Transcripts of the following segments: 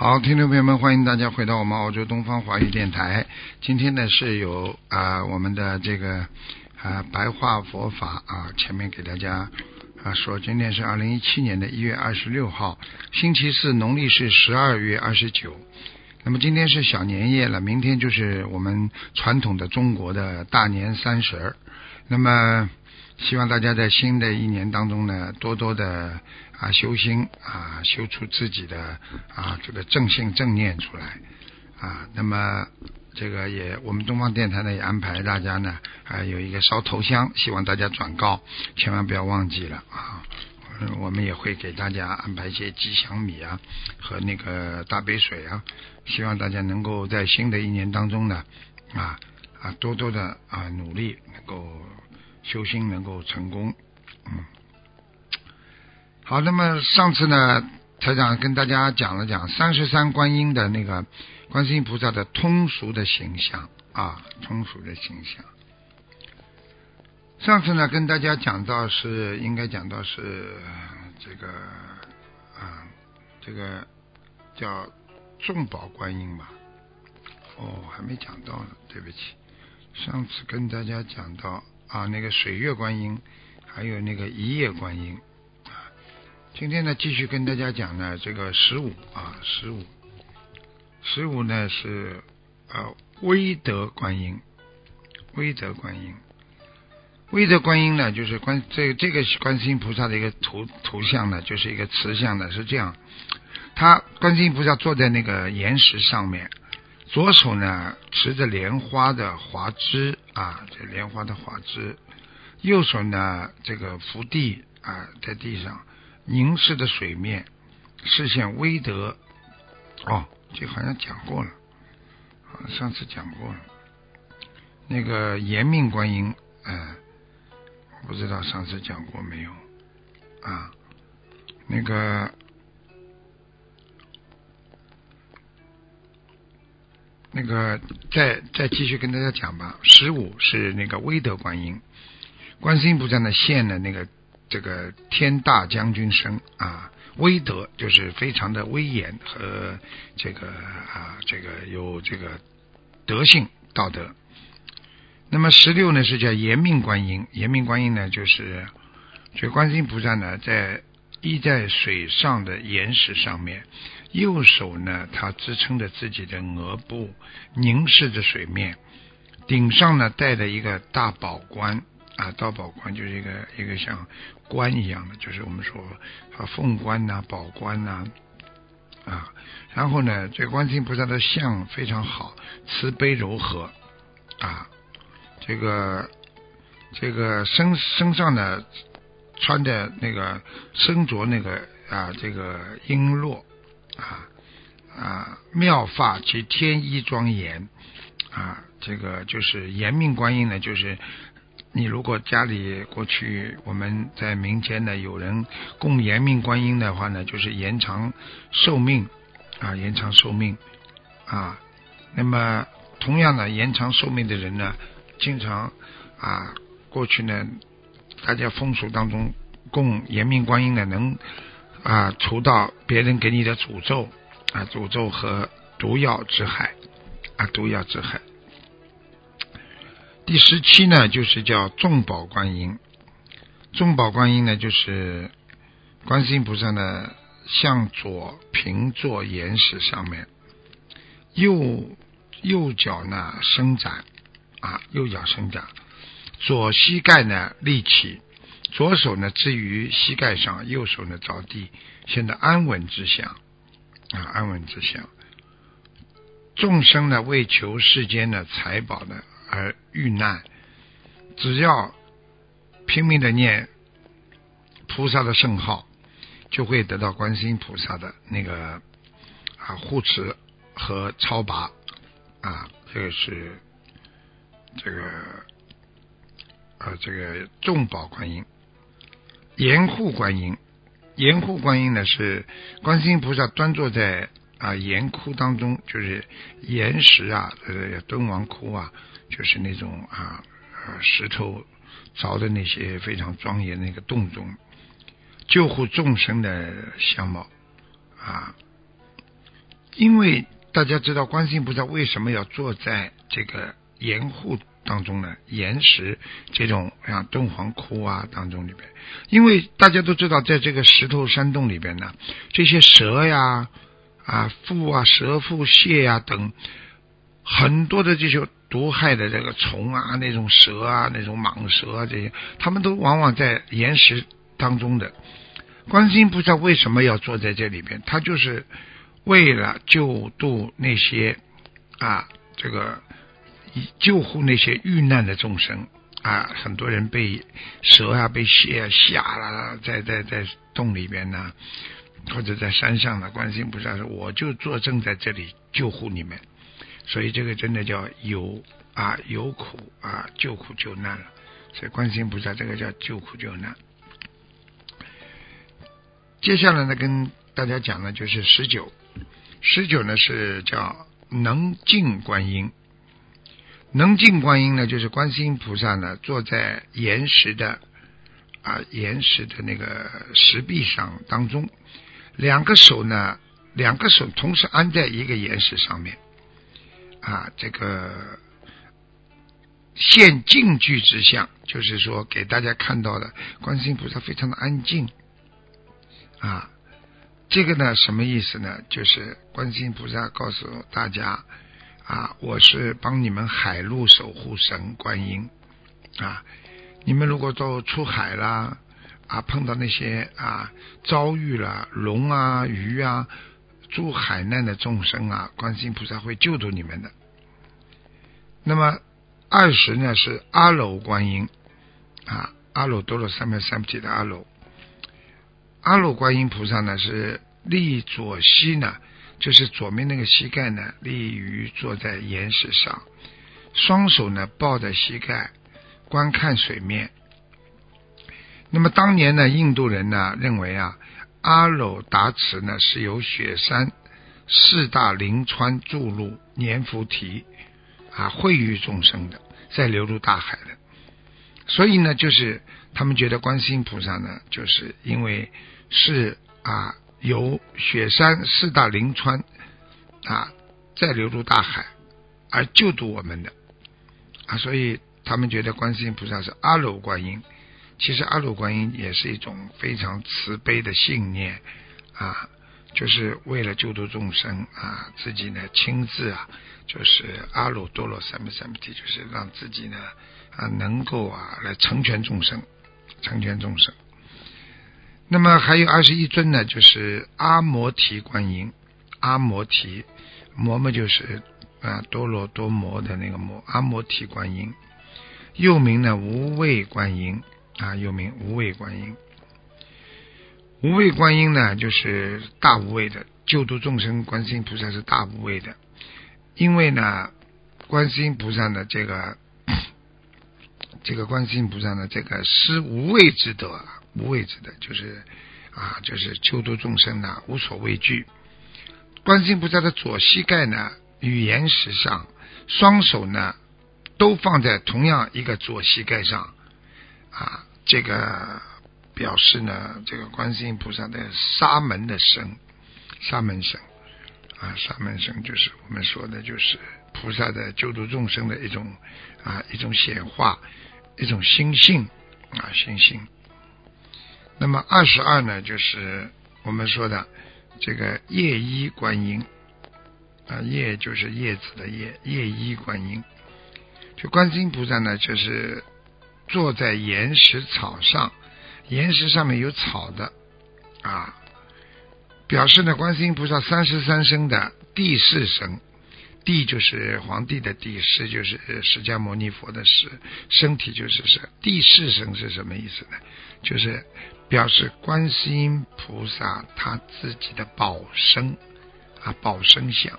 好，听众朋友们，欢迎大家回到我们澳洲东方华语电台。今天呢是有啊、我们的这个啊、白话佛法啊，前面给大家啊说，今天是二零一七年的一月二十六号，星期四，农历是十二月二十九。那么今天是小年夜了，明天就是我们传统的中国的大年三十儿。那么希望大家在新的一年当中呢，多多的啊修心啊，修出自己的啊这个正性正念出来啊。那么这个也，我们东方电台呢也安排大家呢啊有一个烧头香，希望大家转告，千万不要忘记了啊。我们也会给大家安排一些吉祥米啊和那个大杯水啊，希望大家能够在新的一年当中呢啊啊多多的啊努力，能够修心能够成功。嗯，好，那么上次呢，台长跟大家讲了讲三十三观音的那个观世音菩萨的通俗的形象啊，通俗的形象。上次呢，跟大家讲到是应该讲到是这个啊，这个叫众宝观音吧？哦，还没讲到呢，对不起。上次跟大家讲到啊，那个水月观音，还有那个一叶观音。今天呢，继续跟大家讲呢，这个十五啊，十五，十五呢是呃威德观音，威德观音。威德观音呢，就是观这这个观世音菩萨的一个图图像呢，就是一个慈像呢，是这样。他观世音菩萨坐在那个岩石上面，左手呢持着莲花的华枝啊，这莲花的华枝，右手呢这个伏地啊，在地上凝视着水面，视线微德。哦，这好像讲过了，上次讲过了。那个延命观音，哎、不知道上次讲过没有啊？那个那个，再再继续跟大家讲吧。十五是那个威德观音，观世音菩萨呢现了那个这个天大将军身啊，威德就是非常的威严和这个啊这个有这个德性道德。那么十六呢是叫延命观音，延命观音呢就是这观世音菩萨呢在依在水上的岩石上面，右手呢他支撑着自己的额部，凝视着水面，顶上呢戴着一个大宝冠啊，大宝冠就是一个一个像冠一样的，就是我们说啊凤冠呐、宝冠呐啊，然后呢这观世音菩萨的相非常好，慈悲柔和啊。这个这个身身上呢，穿的那个身着那个啊，这个璎珞啊啊，妙发及天衣庄严啊，这个就是延命观音呢，就是你如果家里过去我们在民间呢有人供延命观音的话呢，就是延长寿命啊，延长寿命啊，那么同样的延长寿命的人呢。经常啊，过去呢，大家风俗当中供延命观音呢，能啊除到别人给你的诅咒啊，诅咒和毒药之害啊，毒药之害。第十七呢，就是叫众宝观音。众宝观音呢，就是观世音菩萨呢，向左平坐岩石上面，右右脚呢伸展。啊，右脚伸展，左膝盖呢立起，左手呢置于膝盖上，右手呢着地，现在安稳之相。啊，安稳之相。众生呢为求世间的财宝呢而遇难，只要拼命的念菩萨的圣号，就会得到观世音菩萨的那个啊护持和超拔。啊，这个是这个啊这个众宝观音、严护观音、严护观音呢是观世音菩萨端坐在啊岩窟当中，就是岩石啊，呃敦煌窟啊，就是那种啊石头凿的那些非常庄严那个洞中。救护众生的相貌啊，因为大家知道观世音菩萨为什么要坐在这个岩护当中呢？岩石这种像敦煌窟啊当中里边，因为大家都知道，在这个石头山洞里边呢，这些蛇呀啊蝮啊蛇蝮蟹呀等很多的这些毒害的这个虫啊，那种蛇啊，那种蟒蛇啊这些，他们都往往在岩石当中的。观音菩萨为什么要坐在这里边？他就是为了救度那些啊，这个救护那些遇难的众生啊。很多人被蛇啊、被蟹啊吓了，在在在洞里边呢，或者在山上呢。观世音菩萨说：“我就坐正在这里救护你们。”所以这个真的叫有啊有苦啊救苦救难了。所以观世音菩萨这个叫救苦救难。接下来呢，跟大家讲的就是十九，十九呢是叫能静观音。能静观音呢，就是观世音菩萨呢坐在岩石的啊岩石的那个石壁上当中，两个手呢两个手同时安在一个岩石上面啊，这个现静具之相，就是说给大家看到的观世音菩萨非常的安静。啊，这个呢，什么意思呢？就是观世音菩萨告诉大家啊，我是帮你们海陆守护神观音啊。你们如果都出海啦啊，碰到那些啊遭遇了龙啊、鱼啊、住海难的众生啊，观世音菩萨会救度你们的。那么二十呢是阿耨观音啊，阿耨多罗三藐三菩提的阿耨。阿耨观音菩萨呢，是立左膝呢，就是左面那个膝盖呢，立于坐在岩石上，双手呢抱着膝盖，观看水面。那么当年呢，印度人呢认为啊，阿耨达池呢是由雪山四大灵川注入粘菩提啊，惠于众生的，再流入大海的。所以呢，就是他们觉得观世音菩萨呢，就是因为是啊，由雪山四大灵川啊再流入大海而救度我们的啊，所以他们觉得观世音菩萨是阿耨观音。其实阿耨观音也是一种非常慈悲的信念啊，就是为了救度众生啊，自己呢亲自啊，就是阿耨多罗三藐三菩提，就是让自己呢。啊，能够啊来成全众生，成全众生。那么还有二十一尊呢，就是阿摩提观音，阿摩提，摩摩就是啊多罗多摩的那个摩，阿摩提观音，又名呢无畏观音啊，又名无畏观音。无畏观音呢，就是大无畏的，救度众生，观世音菩萨是大无畏的，因为呢，观世音菩萨的这个。这个观世音菩萨呢，这个施无畏之德，无畏之德就是啊，就是救度众生呢，无所畏惧。观世音菩萨的左膝盖呢，与岩石上，双手呢，都放在同样一个左膝盖上啊，这个表示呢，这个观世音菩萨的沙门的身，沙门身啊，沙门身就是我们说的，就是菩萨的救度众生的一种啊，一种显化。一种心性啊，心性。那么二十二呢，就是我们说的这个叶衣观音啊，叶就是叶子的叶，叶衣观音。就观世音菩萨呢，就是坐在岩石草上，岩石上面有草的啊，表示呢，观世音菩萨三十三生的第四生，帝就是皇帝的帝，释就是释迦牟尼佛的释，身体就是是帝释身是什么意思呢？就是表示观世音菩萨他自己的宝身啊，宝身相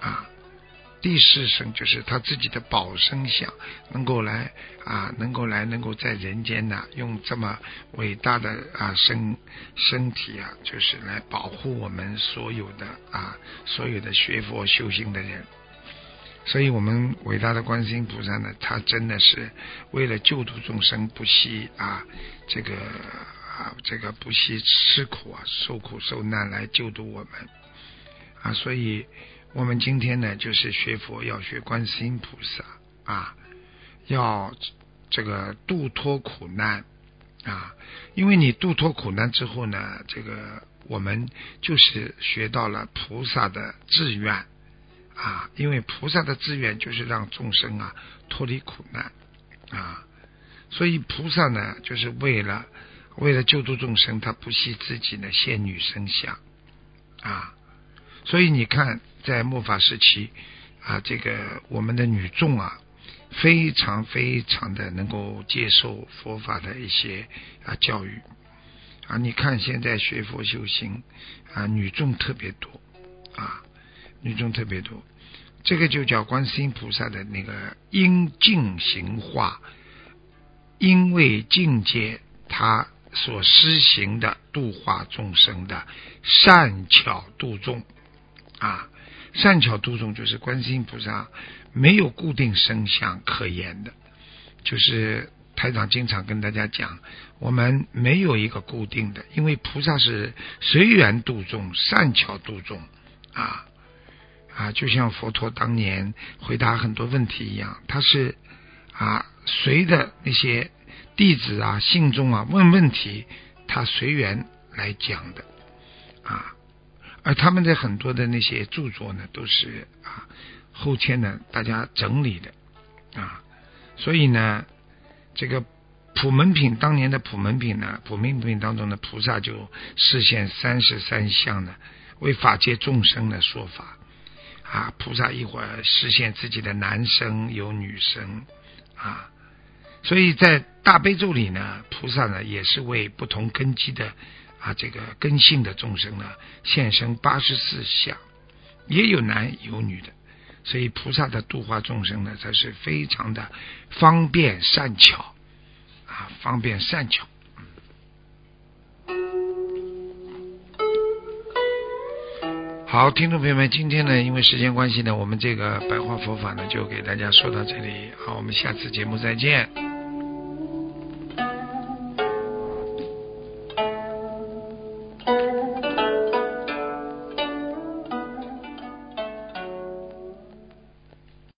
啊。第四声就是他自己的宝生相，能够来啊，能够来，能够在人间呢，用这么伟大的啊身身体啊，就是来保护我们所有的啊，所有的学佛修行的人。所以，我们伟大的观世音菩萨呢，他真的是为了救度众生，不惜啊，这个啊，这个不惜吃苦啊，受苦受难来救度我们啊，所以。我们今天呢，就是学佛要学观世音菩萨啊，要这个度脱苦难啊，因为你度脱苦难之后呢，这个我们就是学到了菩萨的志愿啊，因为菩萨的志愿就是让众生啊脱离苦难啊，所以菩萨呢，就是为了为了救度众生，他不惜自己的现女身相啊，所以你看。在末法时期啊，这个我们的女众啊，非常非常的能够接受佛法的一些啊教育啊。你看现在学佛修行啊，女众特别多啊，女众特别多，这个就叫观世音菩萨的那个因境行化，因为境界他所施行的度化众生的善巧度众啊。善巧度众，就是观世音菩萨没有固定生相可言的，就是台长经常跟大家讲，我们没有一个固定的，因为菩萨是随缘度众，善巧度众啊啊，就像佛陀当年回答很多问题一样，他是啊随着那些弟子啊信众啊问问题，他随缘来讲的。而他们的很多的那些著作呢，都是啊后天呢大家整理的啊，所以呢，这个普门品当年的普门品呢，普门品当中的菩萨就实现三十三相呢，为法界众生的说法啊，菩萨一会儿实现自己的男生有女生啊，所以在大悲咒里呢，菩萨呢也是为不同根基的。啊，这个根性的众生呢，现身八十四相，也有男有女的，所以菩萨的度化众生呢，才是非常的方便善巧啊，方便善巧。好，听众朋友们，今天呢，因为时间关系呢，我们这个白话佛法呢，就给大家说到这里。好，我们下次节目再见。